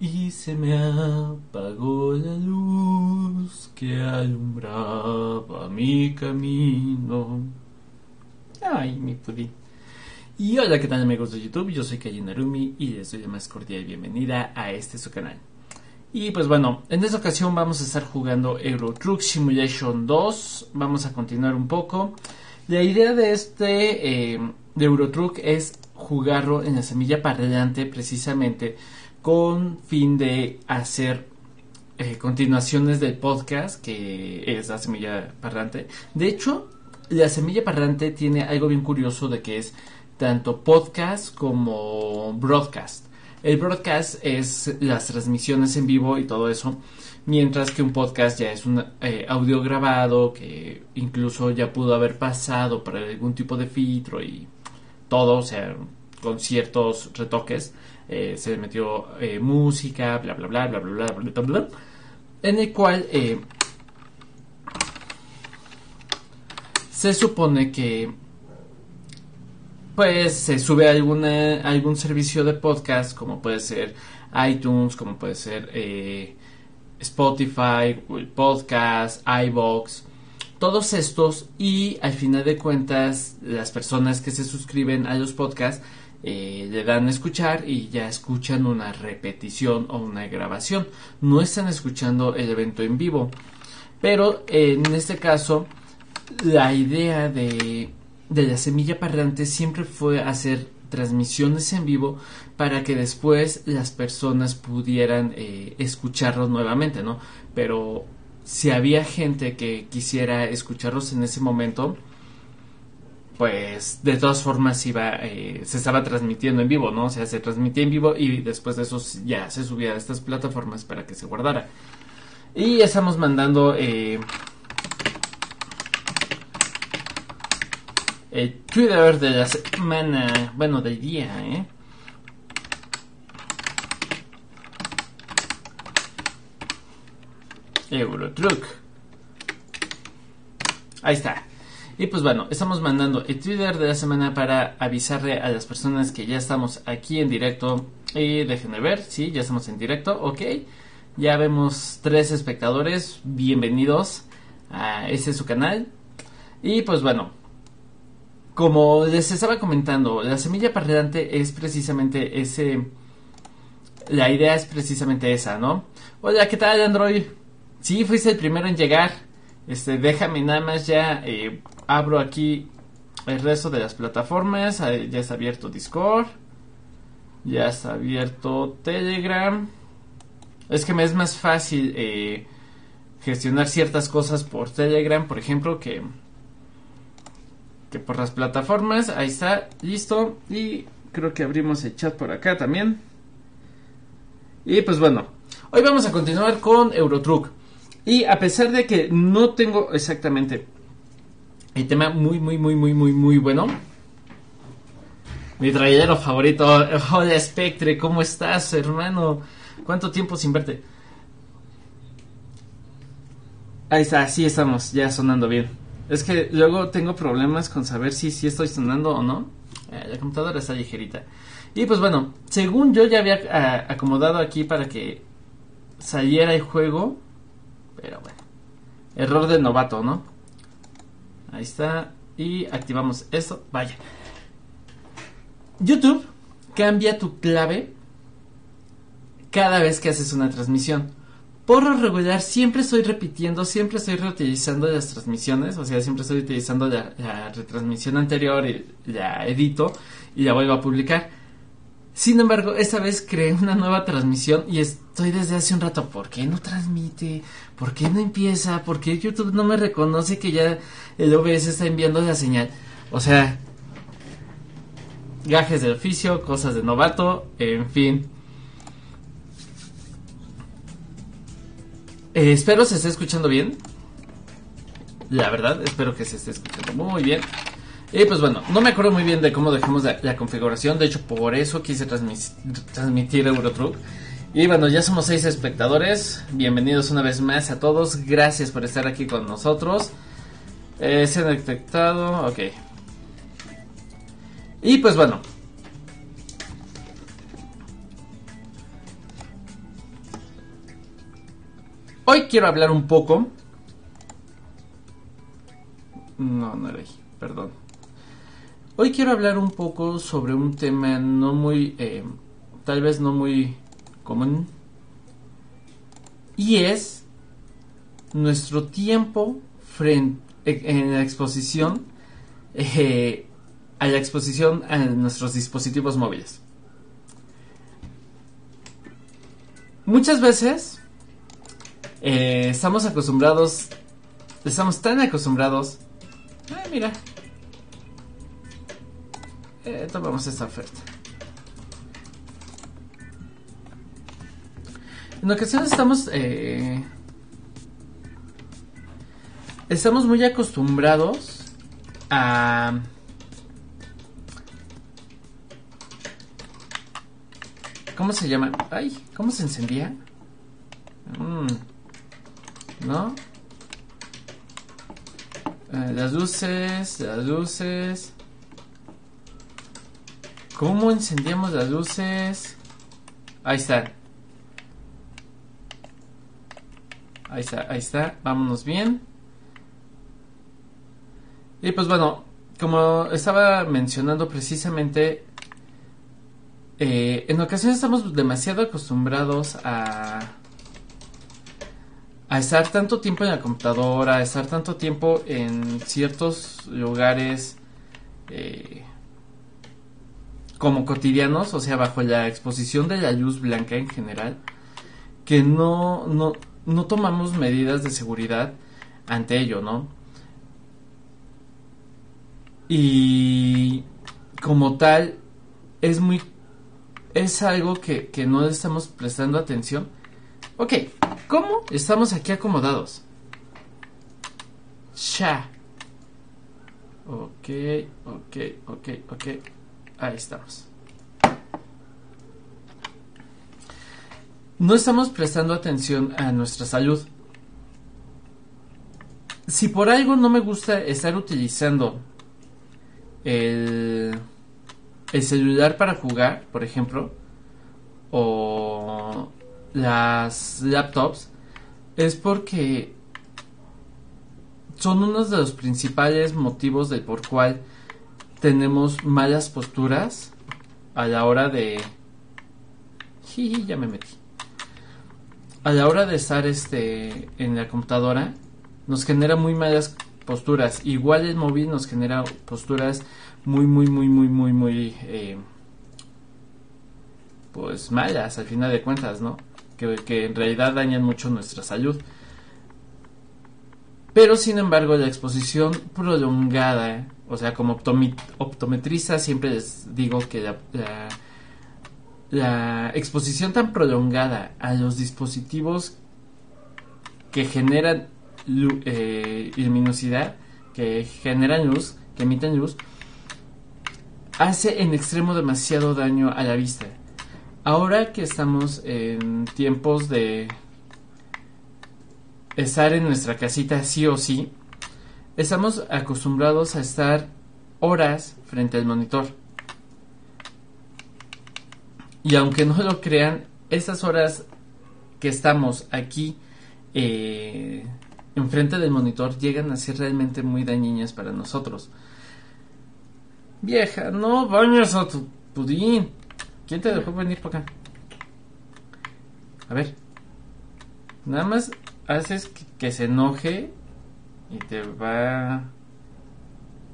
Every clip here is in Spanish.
y se me apagó la luz que alumbraba mi camino. Ay, mi pudín. Y hola, ¿qué tal amigos de YouTube? Yo soy Kaji Narumi y les doy la más cordial bienvenida a este su canal. Y pues bueno, en esta ocasión vamos a estar jugando Euro Truck Simulation 2. Vamos a continuar un poco. La idea de este eh, de Euro Truck es jugarlo en la semilla parlante precisamente con fin de hacer eh, continuaciones del podcast que es la semilla parlante. De hecho, la semilla parlante tiene algo bien curioso de que es tanto podcast como broadcast. El broadcast es las transmisiones en vivo y todo eso, mientras que un podcast ya es un eh, audio grabado que incluso ya pudo haber pasado por algún tipo de filtro y todo, o sea, con ciertos retoques. Eh, se metió eh, música, bla bla bla bla bla bla bla bla bla, en el cual se supone que pues se sube alguna, algún servicio de podcast, como puede ser iTunes, como puede ser eh, Spotify, Google Podcast, iBox, todos estos y al final de cuentas las personas que se suscriben a los podcasts eh, le dan a escuchar y ya escuchan una repetición o una grabación. No están escuchando el evento en vivo. Pero en este caso, la idea de de la semilla parlante siempre fue hacer transmisiones en vivo para que después las personas pudieran eh, escucharlos nuevamente, ¿no? Pero si había gente que quisiera escucharlos en ese momento, pues de todas formas iba, eh, se estaba transmitiendo en vivo, ¿no? O sea, se transmitía en vivo y después de eso ya se subía a estas plataformas para que se guardara. Y estamos mandando eh, el Twitter de la semana, bueno, del día, ¿eh? Eurotruck. Ahí está. Y pues bueno, estamos mandando el Twitter de la semana para avisarle a las personas que ya estamos aquí en directo. Y déjenme ver, sí, ya estamos en directo, ok. Ya vemos tres espectadores, bienvenidos a ese su canal. Y pues bueno, como les estaba comentando, la semilla parlante es precisamente ese... La idea es precisamente esa, ¿no? Hola, ¿qué tal Android? Sí, fuiste el primero en llegar. Este, déjame nada más ya eh, abro aquí el resto de las plataformas. Ya está abierto Discord. Ya está abierto Telegram. Es que me es más fácil eh, gestionar ciertas cosas por Telegram, por ejemplo, que que por las plataformas. Ahí está, listo. Y creo que abrimos el chat por acá también. Y pues bueno, hoy vamos a continuar con Eurotruck. Y a pesar de que no tengo exactamente el tema muy, muy, muy, muy, muy, muy bueno. Mi trayero favorito. Hola Spectre, ¿cómo estás, hermano? ¿Cuánto tiempo sin verte? Ahí está, sí estamos, ya sonando bien. Es que luego tengo problemas con saber si, si estoy sonando o no. Eh, la computadora está ligerita. Y pues bueno, según yo ya había ah, acomodado aquí para que saliera el juego. Pero bueno. Error de novato, ¿no? Ahí está. Y activamos esto. Vaya. YouTube cambia tu clave cada vez que haces una transmisión por lo regular siempre estoy repitiendo, siempre estoy reutilizando las transmisiones, o sea, siempre estoy utilizando la, retransmisión anterior y la edito y la vuelvo a publicar. Sin embargo, esta vez creé una nueva transmisión y estoy desde hace un rato, ¿por qué no transmite? ¿Por qué no empieza? ¿Por qué YouTube no me reconoce que ya el OBS está enviando la señal? O sea, gajes del oficio, cosas de novato, en fin. Eh, espero se esté escuchando bien. La verdad, espero que se esté escuchando muy bien. Y pues bueno, no me acuerdo muy bien de cómo dejamos la, configuración. De hecho, por eso quise transmitir Eurotruck. Y bueno, ya somos seis espectadores. Bienvenidos una vez más a todos. Gracias por estar aquí con nosotros. Eh, se han detectado. Ok. Y pues bueno, Hoy quiero hablar un poco. No, no era ahí, perdón. Hoy quiero hablar un poco sobre un tema no muy, eh, tal vez no muy común. Y es nuestro tiempo frente, en la exposición eh, a la exposición a nuestros dispositivos móviles. Muchas veces eh, estamos acostumbrados, estamos tan acostumbrados. Ay, mira. Eh, tomamos esta oferta. En ocasiones estamos eh, estamos muy acostumbrados a ¿Cómo se llama? Ay, ¿cómo se encendía? Mm, ¿No? Eh, las luces, las luces. ¿Cómo encendíamos las luces? Ahí está. Ahí está, ahí está. Vámonos bien. Y pues bueno, como estaba mencionando precisamente, eh, en ocasiones estamos demasiado acostumbrados a, a estar tanto tiempo en la computadora, a estar tanto tiempo en ciertos lugares eh, como cotidianos, o sea, bajo la exposición de la luz blanca en general, que no, no, no tomamos medidas de seguridad ante ello, ¿no? Y como tal, es muy es algo que, no estamos prestando atención. Ok, ¿cómo estamos aquí acomodados? Ya. Ok, ok, ok, ok. Ahí estamos. No estamos prestando atención a nuestra salud. Si por algo no me gusta estar utilizando el el celular para jugar, por ejemplo, o las laptops, es porque son uno de los principales motivos del por cual tenemos malas posturas a la hora de ya me metí a la hora de estar este en la computadora nos genera muy malas posturas igual el móvil nos genera posturas muy, muy, muy, muy, muy, muy, eh, pues malas al final de cuentas, ¿no? Que, en realidad dañan mucho nuestra salud. Pero sin embargo, la exposición prolongada, o sea, como optometrista siempre les digo que la, la, exposición tan prolongada a los dispositivos que generan eh, luminosidad, que generan luz, que emiten luz, hace en extremo demasiado daño a la vista. Ahora que estamos en tiempos de estar en nuestra casita sí o sí, estamos acostumbrados a estar horas frente al monitor. Y aunque no lo crean, esas horas que estamos aquí eh, enfrente del monitor llegan a ser realmente muy dañinas para nosotros. Vieja, no bañas a tu pudín. ¿Quién te dejó venir para acá? A ver. Nada más haces que, se enoje y te va a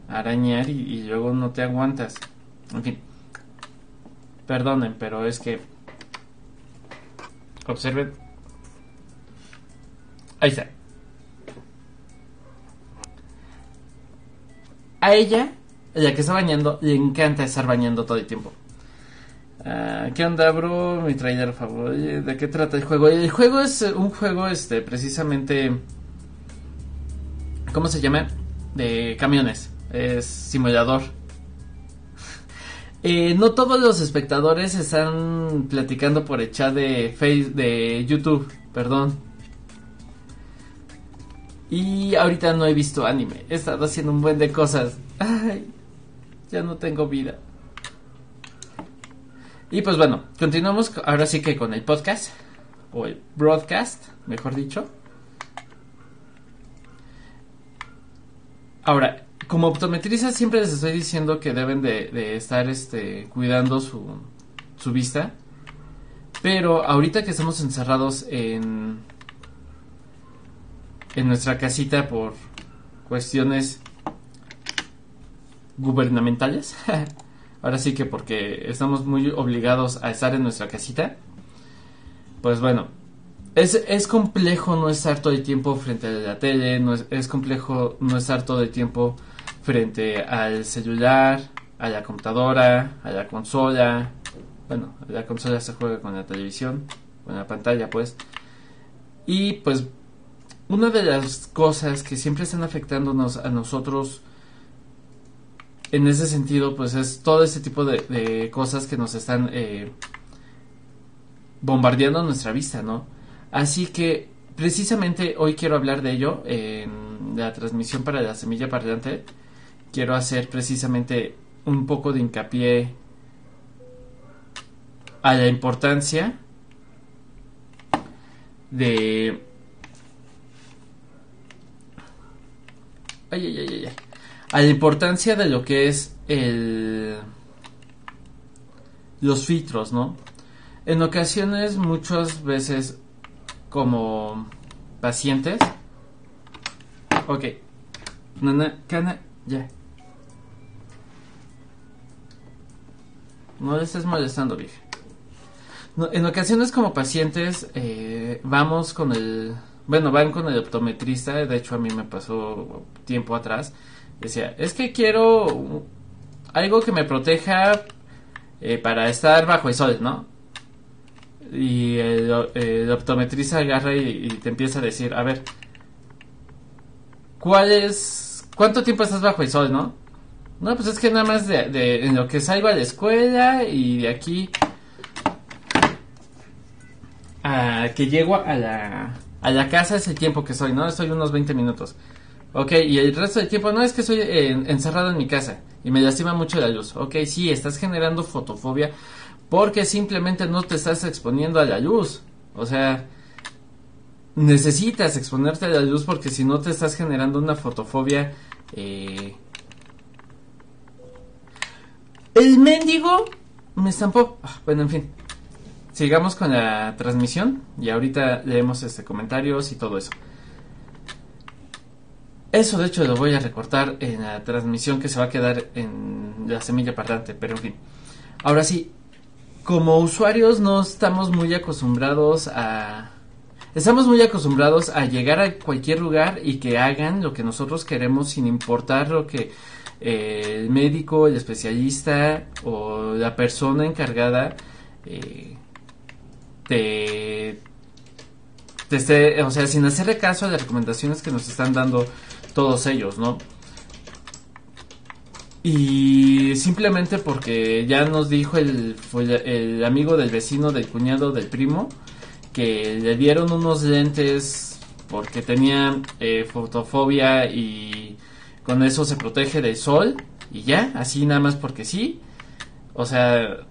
arañar y, luego no te aguantas. En fin. Perdonen, pero es que... Observen. Ahí está. A ella ya que está bañando, le encanta estar bañando todo el tiempo. Ah, ¿Qué onda, bro? Mi trailer favorito. ¿De qué trata el juego? El juego es un juego, este, precisamente. ¿Cómo se llama? De camiones. Es simulador. Eh, no todos los espectadores están platicando por el chat de, face, de YouTube. Perdón. Y ahorita no he visto anime. He estado haciendo un buen de cosas. Ay, ya no tengo vida. Y pues bueno, continuamos ahora sí que con el podcast, o el broadcast, mejor dicho. Ahora, como optometristas siempre les estoy diciendo que deben de, de estar este, cuidando su, su vista. Pero ahorita que estamos encerrados en, en nuestra casita por cuestiones gubernamentales, ahora sí que porque estamos muy obligados a estar en nuestra casita, pues bueno, es, es complejo no estar todo el tiempo frente a la tele, no es, es complejo no estar todo el tiempo frente al celular, a la computadora, a la consola. Bueno, la consola se juega con la televisión, con la pantalla, pues. Y pues una de las cosas que siempre están afectándonos a nosotros en ese sentido, pues es todo ese tipo de, cosas que nos están eh, bombardeando nuestra vista, ¿no? Así que precisamente hoy quiero hablar de ello en la transmisión para la semilla parlante quiero hacer precisamente un poco de hincapié a la importancia de ay, ay, ay, ay, a la importancia de lo que es el los filtros, ¿no? En ocasiones, muchas veces, como pacientes, ok, nana, cana, ya. No le estés molestando, vieja. en ocasiones como pacientes eh, vamos con el... Bueno, van con el optometrista, de hecho a mí me pasó tiempo atrás. Decía, es que quiero algo que me proteja eh, para estar bajo el sol, ¿no? Y el, optometrista agarra y, y, te empieza a decir, a ver, ¿cuál es... ¿Cuánto tiempo estás bajo el sol, no? No, pues es que nada más de, en lo que salgo a la escuela y de aquí a que llego a la, a la casa es el tiempo que soy, ¿no? Estoy unos 20 minutos. Ok, y el resto del tiempo no es que estoy encerrado en mi casa y me lastima mucho la luz. Ok, sí, estás generando fotofobia porque simplemente no te estás exponiendo a la luz. O sea, necesitas exponerte a la luz porque si no te estás generando una fotofobia eh, el mendigo me estampó. Ah, bueno, en fin. Sigamos con la transmisión y ahorita leemos este comentarios y todo eso. Eso de hecho lo voy a recortar en la transmisión que se va a quedar en la semilla parlante, pero en fin. Ahora sí, como usuarios no estamos muy acostumbrados a estamos muy acostumbrados a llegar a cualquier lugar y que hagan lo que nosotros queremos sin importar lo que el médico, el especialista o la persona encargada eh, te, esté, o sea, sin hacerle caso a las recomendaciones que nos están dando todos ellos, ¿no? Y simplemente porque ya nos dijo el, amigo del vecino, del cuñado, del primo, que le dieron unos lentes porque tenía eh, fotofobia y con eso se protege del sol y ya, así nada más porque sí. O sea,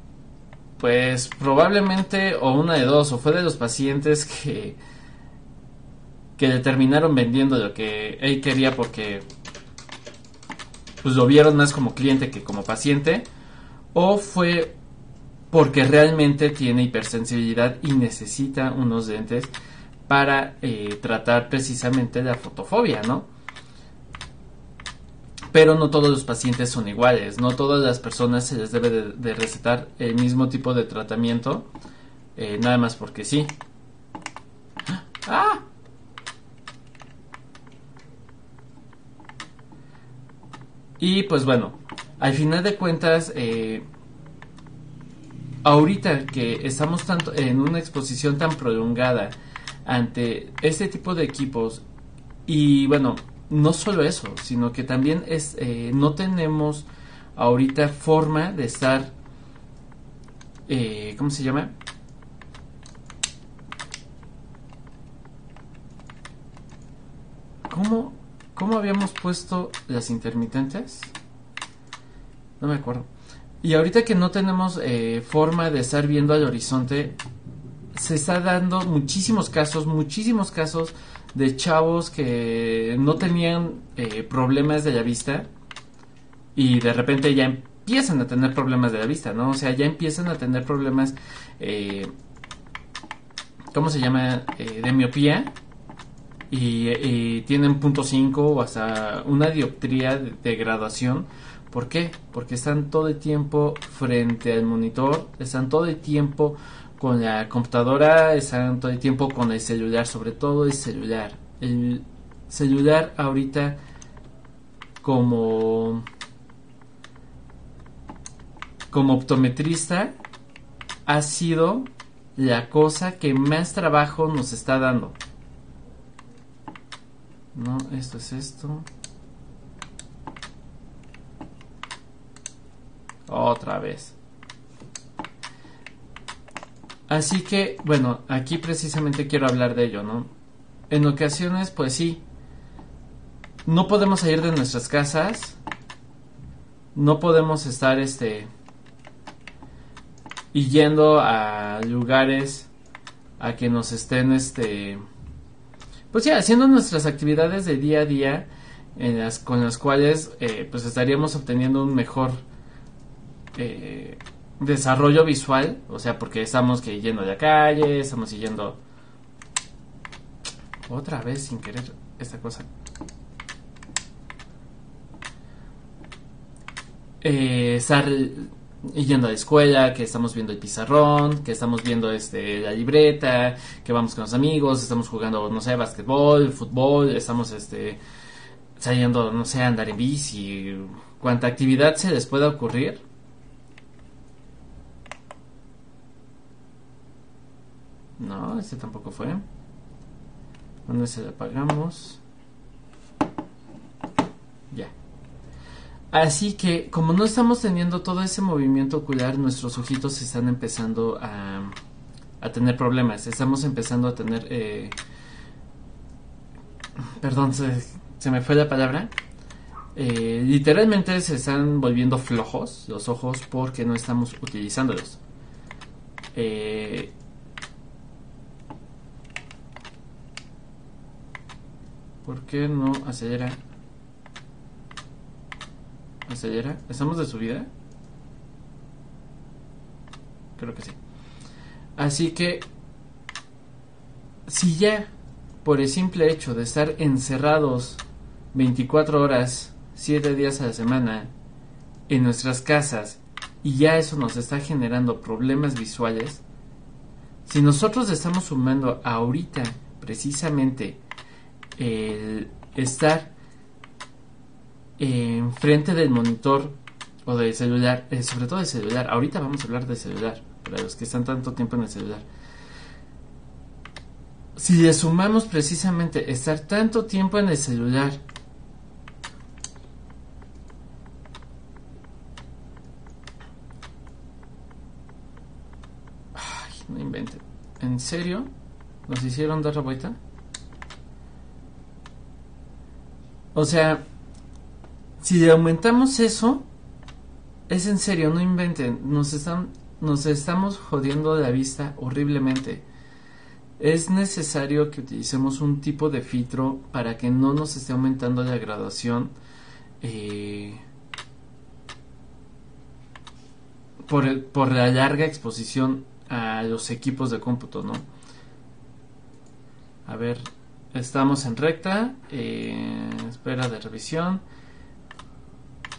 pues probablemente o una de dos, o fue de los pacientes que que le terminaron vendiendo lo que él quería porque pues lo vieron más como cliente que como paciente o fue porque realmente tiene hipersensibilidad y necesita unos lentes para eh, tratar precisamente la fotofobia, ¿no? pero no todos los pacientes son iguales, no todas las personas se les debe de, recetar el mismo tipo de tratamiento, eh, nada más porque sí. ¡Ah! Y pues bueno, al final de cuentas, eh, ahorita que estamos tanto en una exposición tan prolongada ante este tipo de equipos y bueno, no solo eso, sino que también es, eh, no tenemos ahorita forma de estar, eh, ¿cómo se llama? ¿Cómo, ¿Cómo habíamos puesto las intermitentes? No me acuerdo. Y ahorita que no tenemos eh, forma de estar viendo al horizonte, se está dando muchísimos casos, muchísimos casos de chavos que no tenían eh, problemas de la vista y de repente ya empiezan a tener problemas de la vista, ¿no? O sea, ya empiezan a tener problemas, eh, ¿cómo se llama? Eh, de miopía y, tienen punto 5 o hasta una dioptría de, graduación. ¿Por qué? Porque están todo el tiempo frente al monitor, están todo el tiempo con la computadora, están todo el tiempo con el celular, sobre todo el celular. El celular ahorita como como optometrista ha sido la cosa que más trabajo nos está dando. No, esto es esto. Otra vez. Así que, bueno, aquí precisamente quiero hablar de ello, ¿no? En ocasiones, pues sí, no podemos salir de nuestras casas, no podemos estar, este, y yendo a lugares a que nos estén, este, pues ya, haciendo nuestras actividades de día a día, con las cuales, eh, pues estaríamos obteniendo un mejor eh, desarrollo visual, o sea, porque estamos que yendo de la calle, estamos yendo otra vez sin querer esta cosa. Eh, estar yendo a la escuela, que estamos viendo el pizarrón, que estamos viendo este la libreta, que vamos con los amigos, estamos jugando, no sé, basquetbol, fútbol, estamos este saliendo, no sé, a andar en bici, cuánta actividad se les pueda ocurrir No, este tampoco fue. ¿Dónde se le apagamos? Ya. Así que, como no estamos teniendo todo ese movimiento ocular, nuestros ojitos están empezando a, a tener problemas. Estamos empezando a tener... Eh, perdón, se, me fue la palabra. Eh, literalmente se están volviendo flojos los ojos porque no estamos utilizándolos. Eh, ¿Por qué no acelera? ¿Acelera? ¿Estamos de subida? Creo que sí. Así que, si ya por el simple hecho de estar encerrados 24 horas, 7 días a la semana, en nuestras casas, y ya eso nos está generando problemas visuales, si nosotros estamos sumando ahorita precisamente el estar enfrente del monitor o del celular, eh, sobre todo del celular, ahorita vamos a hablar del celular, para los que están tanto tiempo en el celular. Si le sumamos precisamente estar tanto tiempo en el celular, no inventen, ¿en serio? ¿Nos hicieron dar la vuelta? O sea, si aumentamos eso, es en serio, no inventen, nos están nos estamos jodiendo la vista horriblemente. Es necesario que utilicemos un tipo de filtro para que no nos esté aumentando la graduación eh, por, por la larga exposición a los equipos de cómputo, ¿no? A ver, Estamos en recta. Eh, espera de revisión.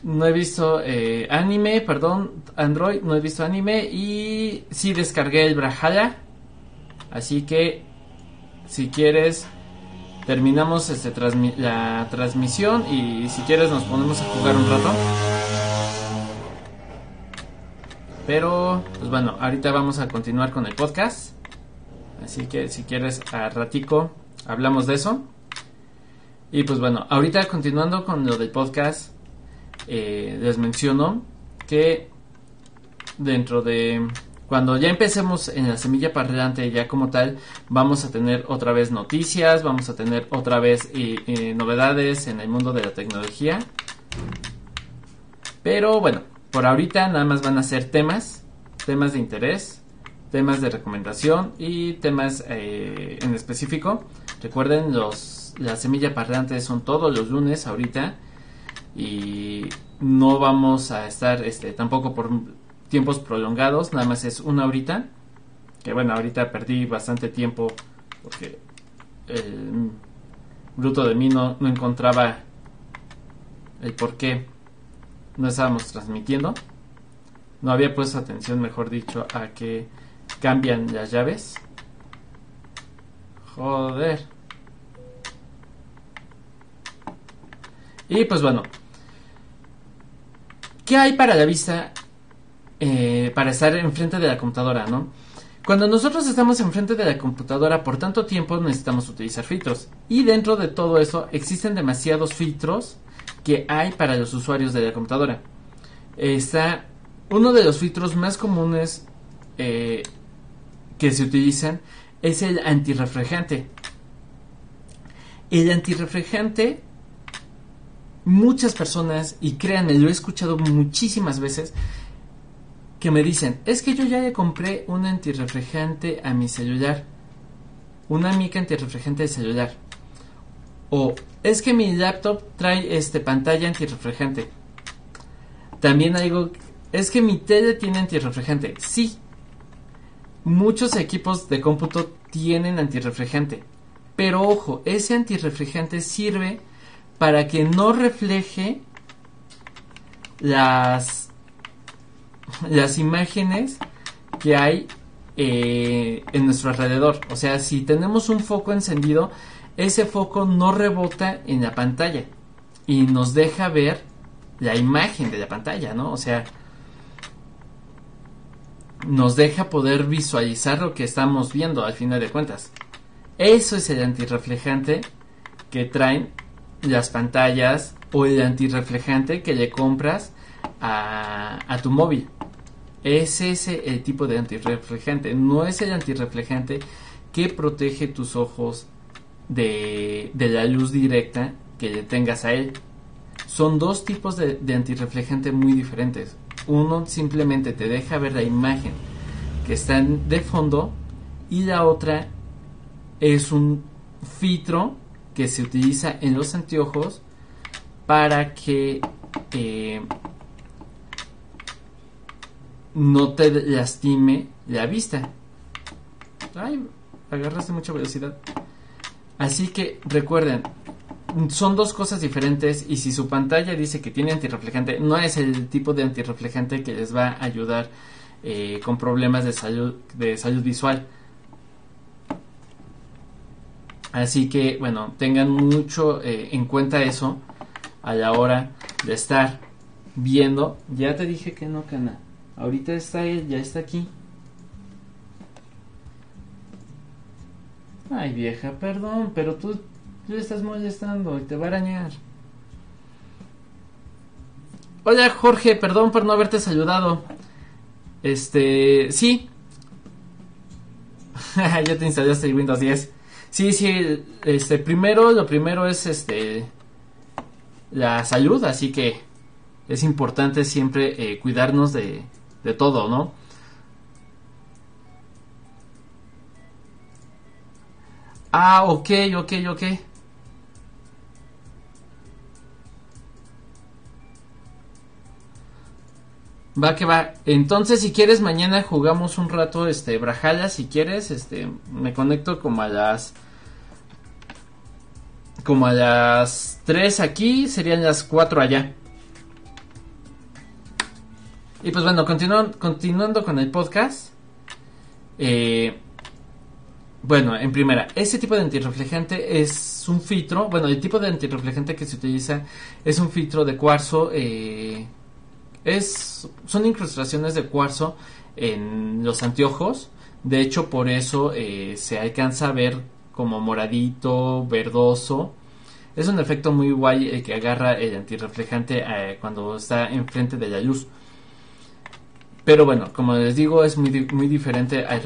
No he visto eh, anime, perdón, Android, no he visto anime y sí descargué el Brawlhalla. Así que, si quieres, terminamos este la transmisión y si quieres nos ponemos a jugar un rato. Pero, pues bueno, ahorita vamos a continuar con el podcast. Así que si quieres a ratico hablamos de eso. Y pues bueno, ahorita continuando con lo del podcast, eh, les menciono que dentro de cuando ya empecemos en la semilla parlante ya como tal, vamos a tener otra vez noticias, vamos a tener otra vez eh, eh, novedades en el mundo de la tecnología. Pero bueno, por ahorita nada más van a ser temas, temas de interés, temas de recomendación y temas en específico Recuerden, los, la semilla parlante son todos los lunes ahorita y no vamos a estar este, tampoco por tiempos prolongados, nada más es una horita. Que bueno, ahorita perdí bastante tiempo porque el bruto de mí no, no encontraba el por qué no estábamos transmitiendo. No había puesto atención, mejor dicho, a que cambian las llaves. Joder. Y pues bueno. ¿Qué hay para la vista eh, para estar enfrente de la computadora, no? Cuando nosotros estamos enfrente de la computadora por tanto tiempo necesitamos utilizar filtros. Y dentro de todo eso existen demasiados filtros que hay para los usuarios de la computadora. Está uno de los filtros más comunes eh, que se utilizan es el antirreflejante. El antirreflejante, muchas personas, y créanme, lo he escuchado muchísimas veces, que me dicen, es que yo ya le compré un antirreflejante a mi celular, una mica antirreflejante de celular. O es que mi laptop trae este pantalla antirreflejante. También algo, es que mi tele tiene antirreflejante. Sí, muchos equipos de cómputo tienen antirreflejante. Pero ojo, ese antirreflejante sirve para que no refleje las las imágenes que hay eh, en nuestro alrededor. O sea, si tenemos un foco encendido, ese foco no rebota en la pantalla y nos deja ver la imagen de la pantalla, ¿no? O sea, nos deja poder visualizar lo que estamos viendo al final de cuentas. Eso es el antirreflejante que traen las pantallas o el antirreflejante que le compras a, tu móvil. Es ese el tipo de antirreflejante. No es el antirreflejante que protege tus ojos de, la luz directa que le tengas a él. Son dos tipos de, de antirreflejante muy diferentes. Uno simplemente te deja ver la imagen que está de fondo y la otra es un filtro que se utiliza en los anteojos para que eh, no te lastime la vista. Ay, agarraste mucha velocidad. Así que recuerden, son dos cosas diferentes y si su pantalla dice que tiene antirreflejante, no es el tipo de antirreflejante que les va a ayudar eh, con problemas de salud, de salud visual. Así que, bueno, tengan mucho eh, en cuenta eso a la hora de estar viendo. Ya te dije que no, cana. Ahorita está él, ya está aquí. Ay, vieja, perdón, pero tú, le estás molestando y te va a arañar. Hola, Jorge, perdón por no haberte saludado. Este, sí. ya te instalaste el Windows 10. Sí, sí, este, primero, lo primero es este, la salud, así que es importante siempre eh, cuidarnos de, de todo, ¿no? Ah, ok, ok, ok. Va que va. Entonces, si quieres, mañana jugamos un rato, este, Brajala, si quieres, este, me conecto como a las... Como a las 3 aquí, serían las 4 allá. Y pues bueno, continuando con el podcast. Eh, bueno, en primera, ese tipo de antirreflejante es un filtro. Bueno, el tipo de antirreflejante que se utiliza es un filtro de cuarzo. Eh, es, son incrustaciones de cuarzo en los anteojos. De hecho, por eso eh, se alcanza a ver como moradito, verdoso. Es un efecto muy guay el que agarra el antirreflejante cuando está enfrente de la luz. Pero bueno, como les digo, es muy, muy diferente al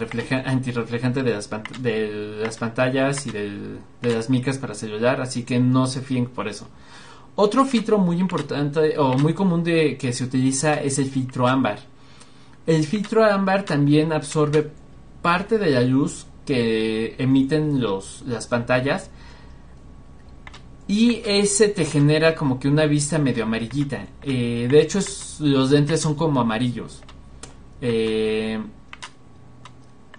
antirreflejante de las, de las pantallas y de las micas para celular, así que no se fíen por eso. Otro filtro muy importante o muy común de que se utiliza es el filtro ámbar. El filtro ámbar también absorbe parte de la luz que emiten los, las pantallas y ese te genera como que una vista medio amarillita. Eh, de hecho, los lentes son como amarillos. Eh,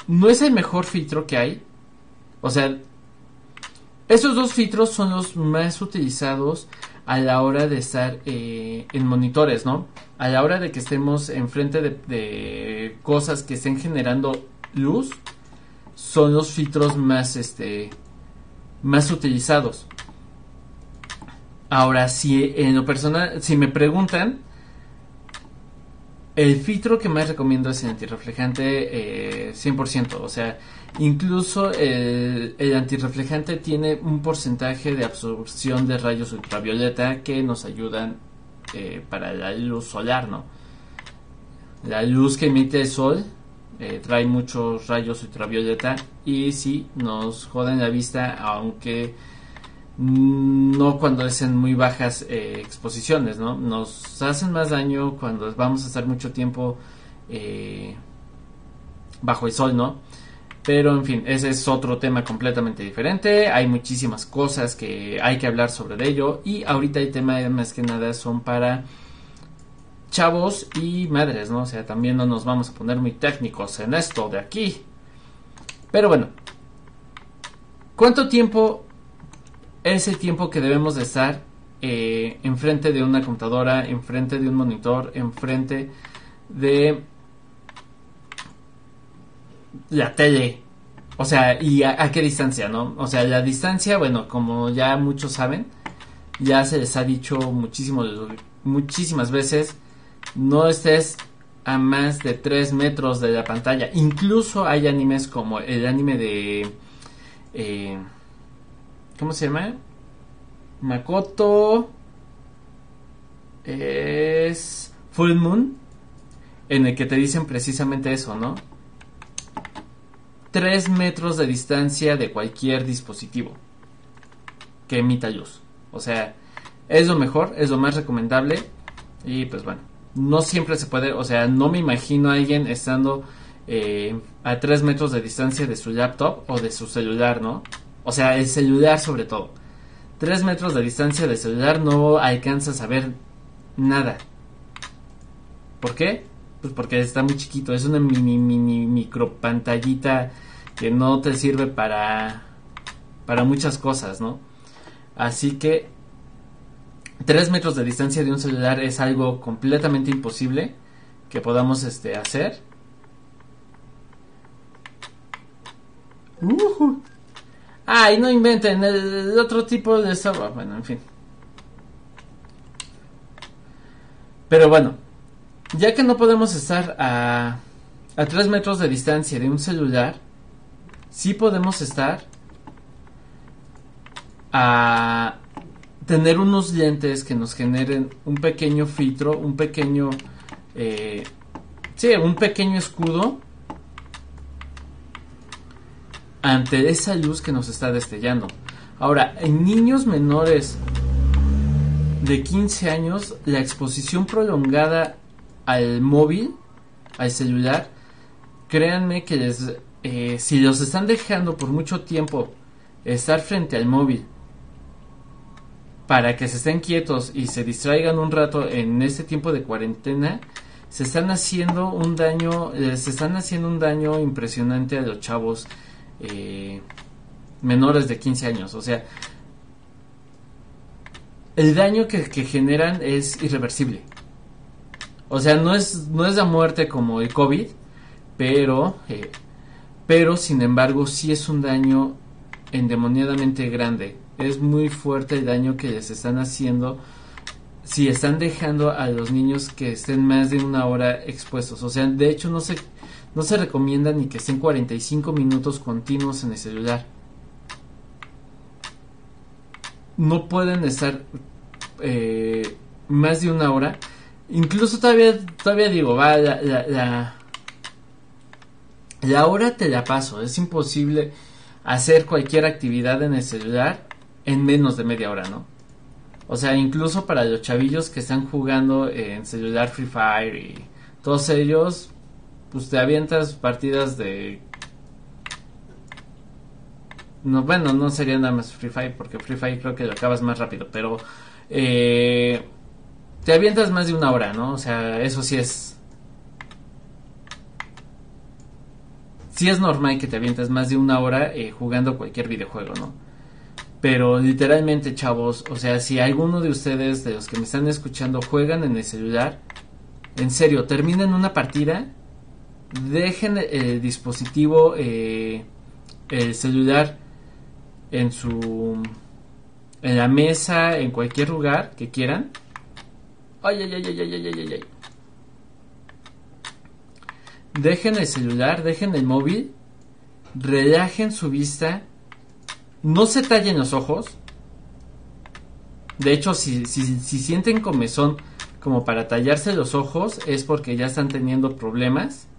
no es el mejor filtro que hay. O sea, esos dos filtros son los más utilizados a la hora de estar eh, en monitores, ¿no? A la hora de que estemos enfrente de, de cosas que estén generando luz, son los filtros más, este, más utilizados. Ahora, si en lo personal, si me preguntan, el filtro que más recomiendo es el antirreflejante 100%. Eh, o sea, incluso el, el, antirreflejante tiene un porcentaje de absorción de rayos ultravioleta que nos ayudan eh, para la luz solar, ¿no? La luz que emite el sol eh, trae muchos rayos ultravioleta y sí, nos joden la vista, aunque no cuando es en muy bajas eh, exposiciones, ¿no? Nos hacen más daño cuando vamos a estar mucho tiempo eh, bajo el sol, ¿no? Pero en fin, ese es otro tema completamente diferente. Hay muchísimas cosas que hay que hablar sobre ello. Y ahorita el tema más que nada son para chavos y madres, ¿no? O sea, también no nos vamos a poner muy técnicos en esto de aquí. Pero bueno, ¿cuánto tiempo es el tiempo que debemos de estar eh, enfrente de una computadora, enfrente de un monitor, enfrente de la tele. O sea, ¿y a, qué distancia, no? O sea, la distancia, bueno, como ya muchos saben, ya se les ha dicho muchísimo, muchísimas veces, no estés a más de 3 metros de la pantalla. Incluso hay animes como el anime de... Eh, ¿Cómo se llama? Makoto es Full Moon, en el que te dicen precisamente eso, ¿no? 3 metros de distancia de cualquier dispositivo que emita luz. O sea, es lo mejor, es lo más recomendable. Y pues bueno, no siempre se puede, o sea, no me imagino a alguien estando eh, a 3 metros de distancia de su laptop o de su celular, ¿no? O sea, el celular sobre todo. 3 metros de distancia del celular no alcanzas a ver nada. ¿Por qué? Pues porque está muy chiquito. Es una mini, mini, micro pantallita que no te sirve para, para muchas cosas, ¿no? Así que 3 metros de distancia de un celular es algo completamente imposible que podamos este, hacer. Uh Ay, no inventen el, otro tipo de software. Bueno, en fin. Pero bueno, ya que no podemos estar a, a 3 metros de distancia de un celular, sí podemos estar a tener unos lentes que nos generen un pequeño filtro, un pequeño, eh, sí, un pequeño escudo ante esa luz que nos está destellando. Ahora, en niños menores de 15 años, la exposición prolongada al móvil, al celular, créanme que les, eh, si los están dejando por mucho tiempo estar frente al móvil para que se estén quietos y se distraigan un rato en este tiempo de cuarentena, se están haciendo un daño, se están haciendo un daño impresionante a los chavos eh, menores de 15 años. O sea, el daño que, generan es irreversible. O sea, no es, no es la muerte como el COVID, pero, eh, pero sin embargo sí es un daño endemoniadamente grande. Es muy fuerte el daño que les están haciendo si están dejando a los niños que estén más de una hora expuestos. O sea, de hecho no sé no se recomienda ni que estén 45 minutos continuos en el celular. No pueden estar eh, más de una hora. Incluso todavía, todavía digo, va, la, la, la hora te la paso. Es imposible hacer cualquier actividad en el celular en menos de media hora, ¿no? O sea, incluso para los chavillos que están jugando en celular Free Fire y todos ellos, pues te avientas partidas de No, bueno, no sería nada más Free Fire, porque Free Fire creo que lo acabas más rápido, pero eh, te avientas más de una hora, ¿no? O sea, eso sí es... Sí es normal que te avientes más de una hora eh, jugando cualquier videojuego, ¿no? Pero literalmente, chavos, o sea, si alguno de ustedes, de los que me están escuchando, juegan en el celular, en serio, terminen una partida, dejen el dispositivo, eh, el celular en su en la mesa, en cualquier lugar que quieran. Ay, ay, ay, ay, ay, ay, ay, ay. Dejen el celular, dejen el móvil, relajen su vista, no se tallen los ojos. De hecho, si, si, si sienten comezón como para tallarse los ojos, es porque ya están teniendo problemas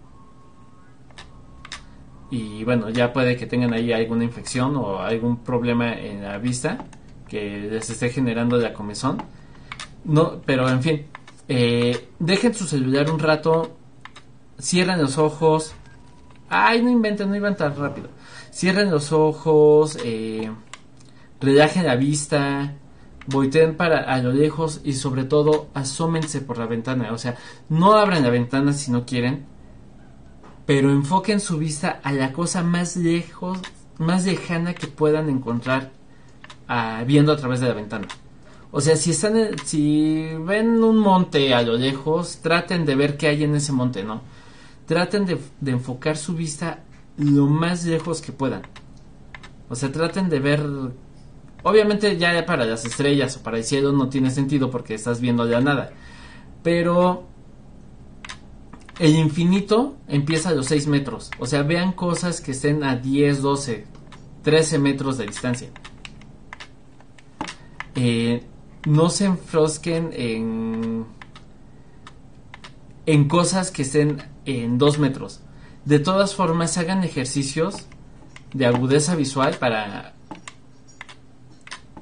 y bueno, ya puede que tengan ahí alguna infección o algún problema en la vista que les esté generando la comezón. No, pero en fin, eh, dejen su celular un rato, cierren los ojos. Ay, no inventen, no iban tan rápido. Cierren los ojos, eh, relajen la vista, volteen para a lo lejos y sobre todo asómense por la ventana. O sea, no abran la ventana si no quieren pero enfoquen su vista a la cosa más lejos, más lejana que puedan encontrar ah, viendo a través de la ventana. O sea, si están, si ven un monte a lo lejos, traten de ver qué hay en ese monte, ¿no? Traten de, de enfocar su vista lo más lejos que puedan. O sea, traten de ver Obviamente ya para las estrellas o para el cielo no tiene sentido porque estás viendo ya nada. Pero el infinito empieza a los 6 metros. O sea, vean cosas que estén a 10, 12, 13 metros de distancia. Eh, no se enfrosquen en, en cosas que estén en 2 metros. De todas formas, hagan ejercicios de agudeza visual para,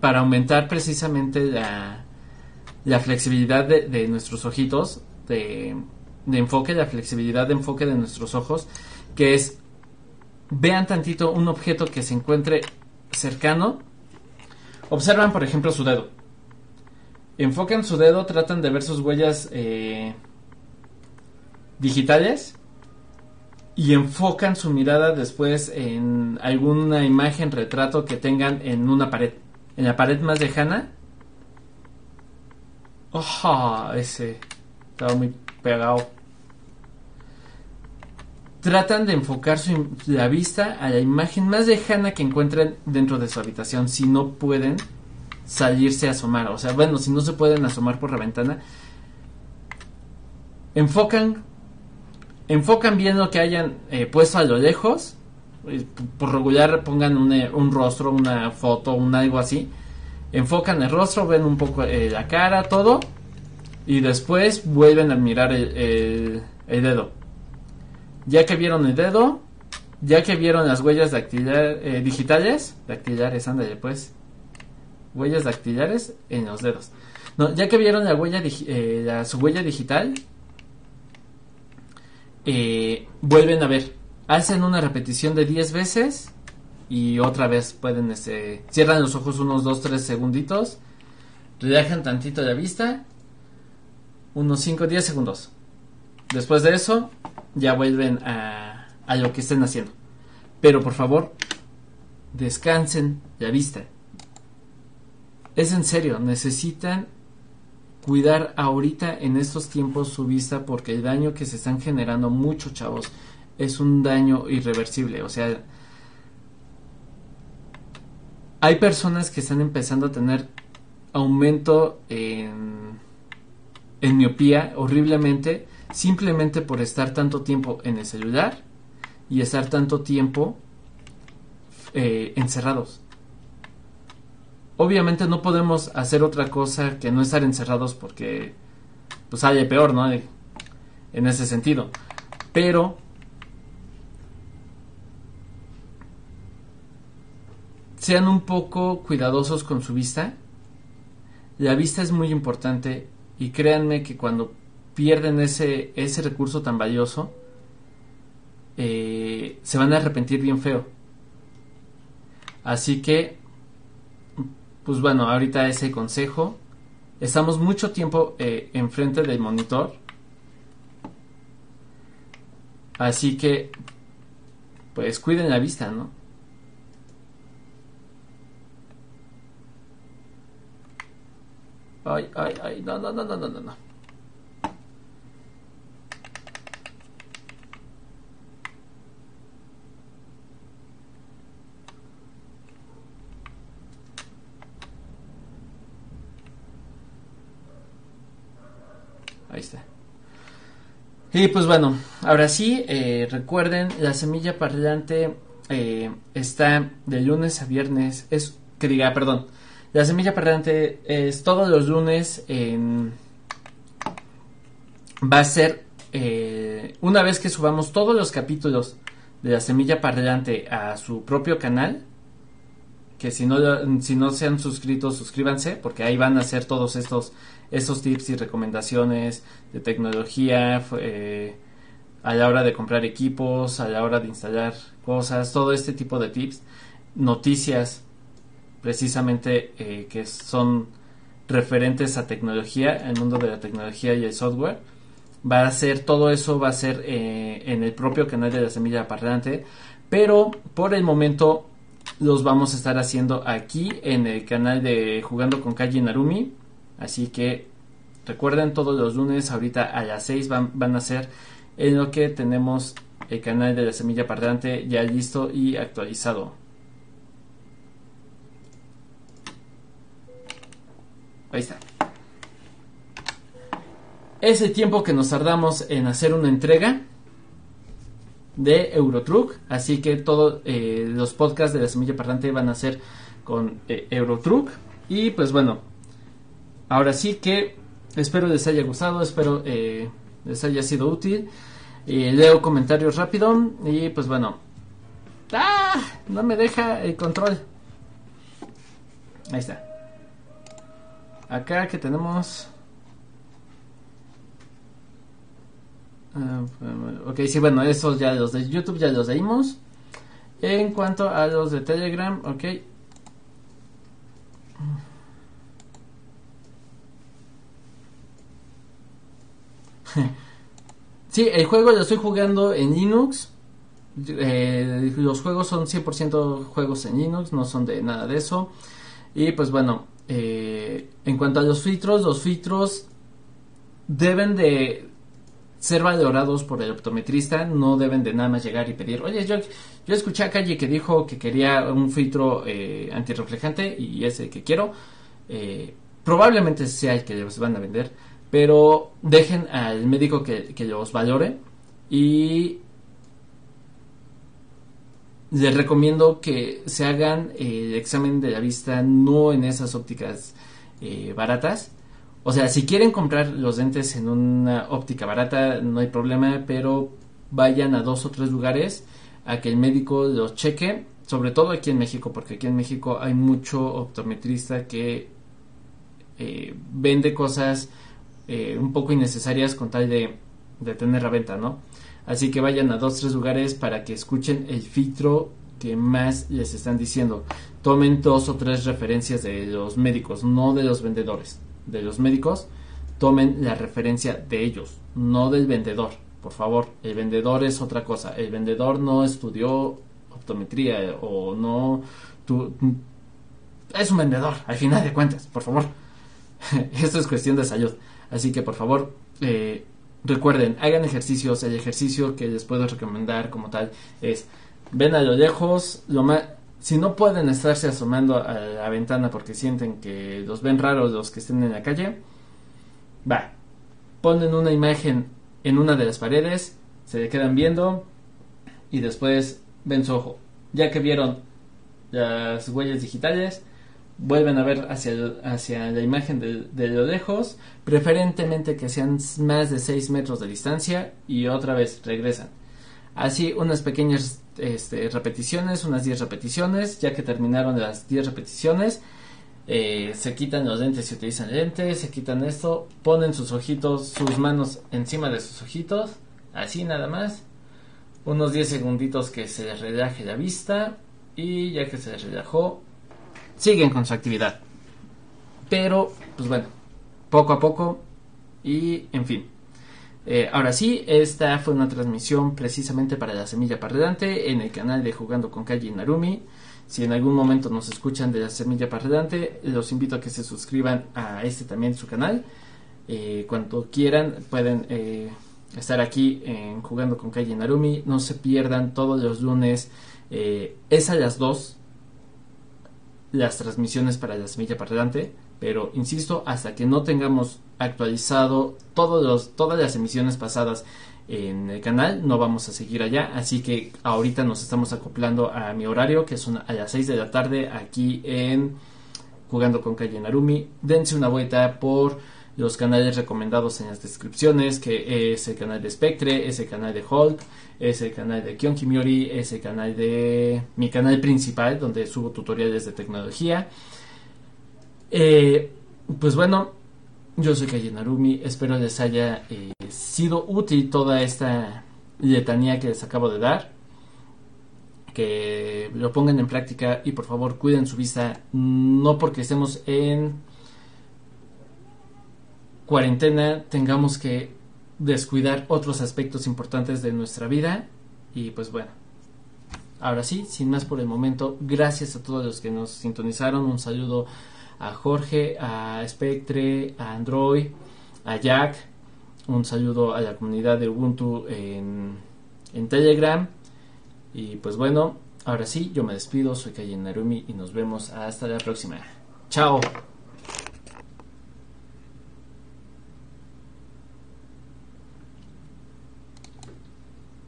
para aumentar precisamente la, la flexibilidad de, de nuestros ojitos. De, de enfoque, la flexibilidad de enfoque de nuestros ojos, que es vean tantito un objeto que se encuentre cercano, observan por ejemplo su dedo, enfocan su dedo, tratan de ver sus huellas eh, digitales y enfocan su mirada después en alguna imagen, retrato que tengan en una pared, en la pared más lejana. Oh, ese estaba muy pegado tratan de enfocar su, la vista a la imagen más lejana que encuentren dentro de su habitación si no pueden salirse a asomar. O sea, bueno, si no se pueden asomar por la ventana, enfocan, enfocan bien lo que hayan eh, puesto a lo lejos. Por regular pongan un, rostro, una foto, un algo así. Enfocan el rostro, ven un poco eh, la cara, todo. Y después vuelven a mirar el dedo ya que vieron el dedo, ya que vieron las huellas dactilar, eh, digitales, dactilares, ándale pues, huellas dactilares en los dedos. No, ya que vieron la huella, eh, la, su huella digital, eh, vuelven a ver, hacen una repetición de 10 veces y otra vez pueden, este, cierran los ojos unos 2, 3 segunditos, relajan tantito la vista, unos 5, 10 segundos. Después de eso, ya vuelven a lo que estén haciendo. Pero por favor, descansen la vista. Es en serio, necesitan cuidar ahorita en estos tiempos su vista porque el daño que se están generando muchos chavos es un daño irreversible. O sea, hay personas que están empezando a tener aumento en, miopía horriblemente simplemente por estar tanto tiempo en el celular y estar tanto tiempo eh, encerrados. Obviamente no podemos hacer otra cosa que no estar encerrados porque pues haya peor, ¿no? En ese sentido. Pero sean un poco cuidadosos con su vista. La vista es muy importante y créanme que cuando pierden ese, ese recurso tan valioso, eh, se van a arrepentir bien feo. Así que, pues bueno, ahorita ese consejo. Estamos mucho tiempo eh, enfrente del monitor. Así que, pues cuiden la vista, ¿no? Ay, ay, ay, no, no, no, no, no, no. Ahí está. Y pues bueno, ahora sí, eh, recuerden, la semilla parlante eh, está de lunes a viernes, es que diga, perdón, la semilla parlante es todos los lunes. Va a ser eh, una vez que subamos todos los capítulos de la semilla parlante a su propio canal, que si no, si no se han suscrito, suscríbanse, porque ahí van a ser todos estos, estos tips y recomendaciones de tecnología, eh, a la hora de comprar equipos, a la hora de instalar cosas, todo este tipo de tips, noticias precisamente eh, que son referentes a tecnología, el mundo de la tecnología y el software. Va a ser todo eso, va a ser eh, en el propio canal de la semilla parlante, pero por el momento los vamos a estar haciendo aquí en el canal de Jugando con Kaji Narumi. Así que recuerden todos los lunes, ahorita a las 6 van, van a ser en lo que tenemos el canal de la semilla parlante ya listo y actualizado. Ahí está. Es el tiempo que nos tardamos en hacer una entrega de Eurotruck. Así que todos eh, los podcasts de la semilla parlante van a ser con eh, Eurotruck. Y pues bueno, ahora sí que espero les haya gustado, espero eh, les haya sido útil. leo comentarios rápido y pues bueno. ¡Ah! No me deja el control. Ahí está. Acá que tenemos... Ah, ok, sí, bueno, esos ya los de YouTube ya los leímos. En cuanto a los de Telegram, ok. sí, el juego lo estoy jugando en Linux. Eh, los juegos son 100% juegos en Linux, no son de nada de eso. Y pues bueno, eh, en cuanto a los filtros, los filtros deben de ser valorados por el optometrista, no deben de nada más llegar y pedir, oye, yo, yo escuché a Calle que dijo que quería un filtro eh, antirreflejante y ese que quiero, eh, probablemente sea el que les van a vender, pero dejen al médico que, que los valore y les recomiendo que se hagan el examen de la vista no en esas ópticas eh, baratas. O sea, si quieren comprar los lentes en una óptica barata, no hay problema, pero vayan a dos o tres lugares a que el médico los cheque, sobre todo aquí en México, porque aquí en México hay mucho optometrista que eh, vende cosas eh, un poco innecesarias con tal de, tener la venta, ¿no? Así que vayan a dos, tres lugares para que escuchen el filtro que más les están diciendo. Tomen dos o tres referencias de los médicos, no de los vendedores. De los médicos, tomen la referencia de ellos, no del vendedor. Por favor, el vendedor es otra cosa. El vendedor no estudió optometría o no... es un vendedor, al final de cuentas, por favor. Esto es cuestión de salud. Así que por favor, eh, Recuerden, hagan ejercicios. El ejercicio que les puedo recomendar como tal es ven a lo lejos, lo más si no pueden estarse asomando a la ventana porque sienten que los ven raros los que estén en la calle, va, ponen una imagen en una de las paredes, se le quedan viendo y después ven su ojo. Ya que vieron las huellas digitales, vuelven a ver hacia, hacia la imagen de, lo lejos, preferentemente que sean más de 6 metros de distancia y otra vez regresan. Así unas pequeñas este, repeticiones, unas 10 repeticiones, ya que terminaron las 10 repeticiones, eh, se quitan los lentes y utilizan lentes, se quitan esto, ponen sus ojitos, sus manos encima de sus ojitos, así nada más, unos 10 segunditos que se les relaje la vista y ya que se relajó, siguen con su actividad. Pero, pues bueno, poco a poco y en fin. Eh, ahora sí, esta fue una transmisión precisamente para la Semilla Parredante en el canal de Jugando con Calle Narumi. Si en algún momento nos escuchan de la Semilla Parredante, los invito a que se suscriban a este también su canal. Eh, cuando quieran pueden eh, estar aquí en Jugando con Calle Narumi. No se pierdan todos los lunes. es a las 2 las transmisiones para la Semilla Parredante pero insisto, hasta que no tengamos actualizado todos los, todas las emisiones pasadas en el canal, no vamos a seguir allá. Así que ahorita nos estamos acoplando a mi horario, que son a las 6 de la tarde aquí en Jugando con Calle Narumi. Dense una vuelta por los canales recomendados en las descripciones, que es el canal de Spectre, es el canal de Hulk, es el canal de Kyon Kimiori, es el canal de mi canal principal, donde subo tutoriales de tecnología. Eh, pues bueno, yo soy Kaye Narumi, espero les haya eh, sido útil toda esta letanía que les acabo de dar. Que lo pongan en práctica y por favor cuiden su vista, no porque estemos en cuarentena tengamos que descuidar otros aspectos importantes de nuestra vida. Y pues bueno, ahora sí, sin más por el momento, gracias a todos los que nos sintonizaron, un saludo a Jorge, a Spectre, a Android, a Jack. Un saludo a la comunidad de Ubuntu en, Telegram. Y pues bueno, ahora sí, yo me despido, soy Kayen Narumi y nos vemos hasta la próxima. Chao.